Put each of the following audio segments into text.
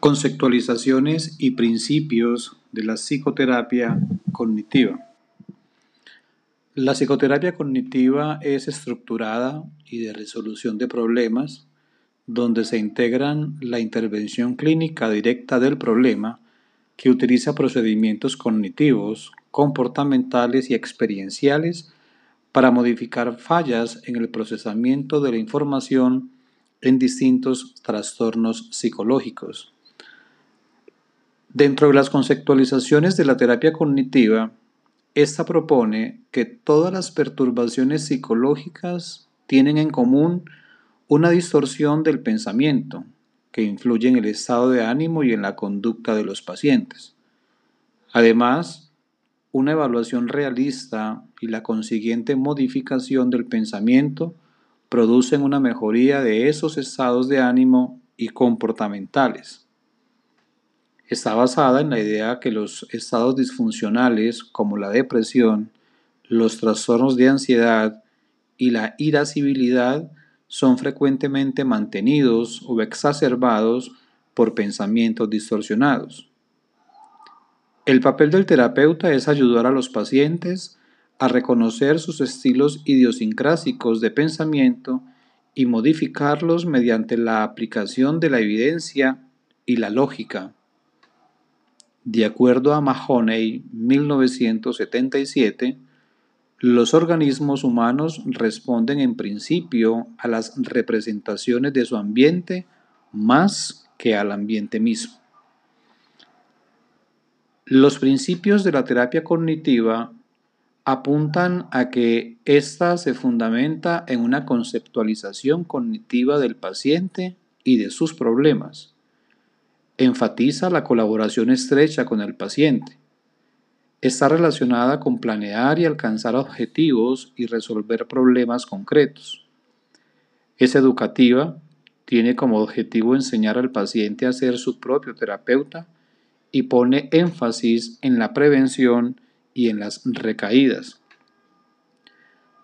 Conceptualizaciones y principios de la psicoterapia cognitiva. La psicoterapia cognitiva es estructurada y de resolución de problemas donde se integran la intervención clínica directa del problema que utiliza procedimientos cognitivos, comportamentales y experienciales para modificar fallas en el procesamiento de la información en distintos trastornos psicológicos. Dentro de las conceptualizaciones de la terapia cognitiva, esta propone que todas las perturbaciones psicológicas tienen en común una distorsión del pensamiento que influye en el estado de ánimo y en la conducta de los pacientes. Además, una evaluación realista y la consiguiente modificación del pensamiento producen una mejoría de esos estados de ánimo y comportamentales está basada en la idea que los estados disfuncionales como la depresión, los trastornos de ansiedad y la irascibilidad son frecuentemente mantenidos o exacerbados por pensamientos distorsionados. El papel del terapeuta es ayudar a los pacientes a reconocer sus estilos idiosincrásicos de pensamiento y modificarlos mediante la aplicación de la evidencia y la lógica. De acuerdo a Mahoney 1977, los organismos humanos responden en principio a las representaciones de su ambiente más que al ambiente mismo. Los principios de la terapia cognitiva apuntan a que ésta se fundamenta en una conceptualización cognitiva del paciente y de sus problemas enfatiza la colaboración estrecha con el paciente. Está relacionada con planear y alcanzar objetivos y resolver problemas concretos. Es educativa, tiene como objetivo enseñar al paciente a ser su propio terapeuta y pone énfasis en la prevención y en las recaídas.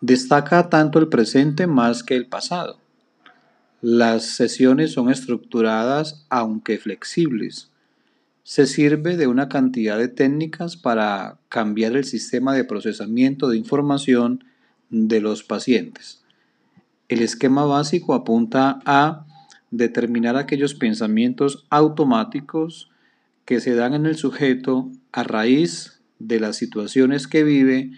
Destaca tanto el presente más que el pasado. Las sesiones son estructuradas aunque flexibles. Se sirve de una cantidad de técnicas para cambiar el sistema de procesamiento de información de los pacientes. El esquema básico apunta a determinar aquellos pensamientos automáticos que se dan en el sujeto a raíz de las situaciones que vive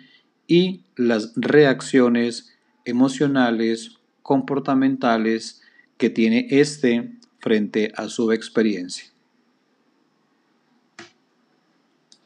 y las reacciones emocionales, comportamentales que tiene éste frente a su experiencia.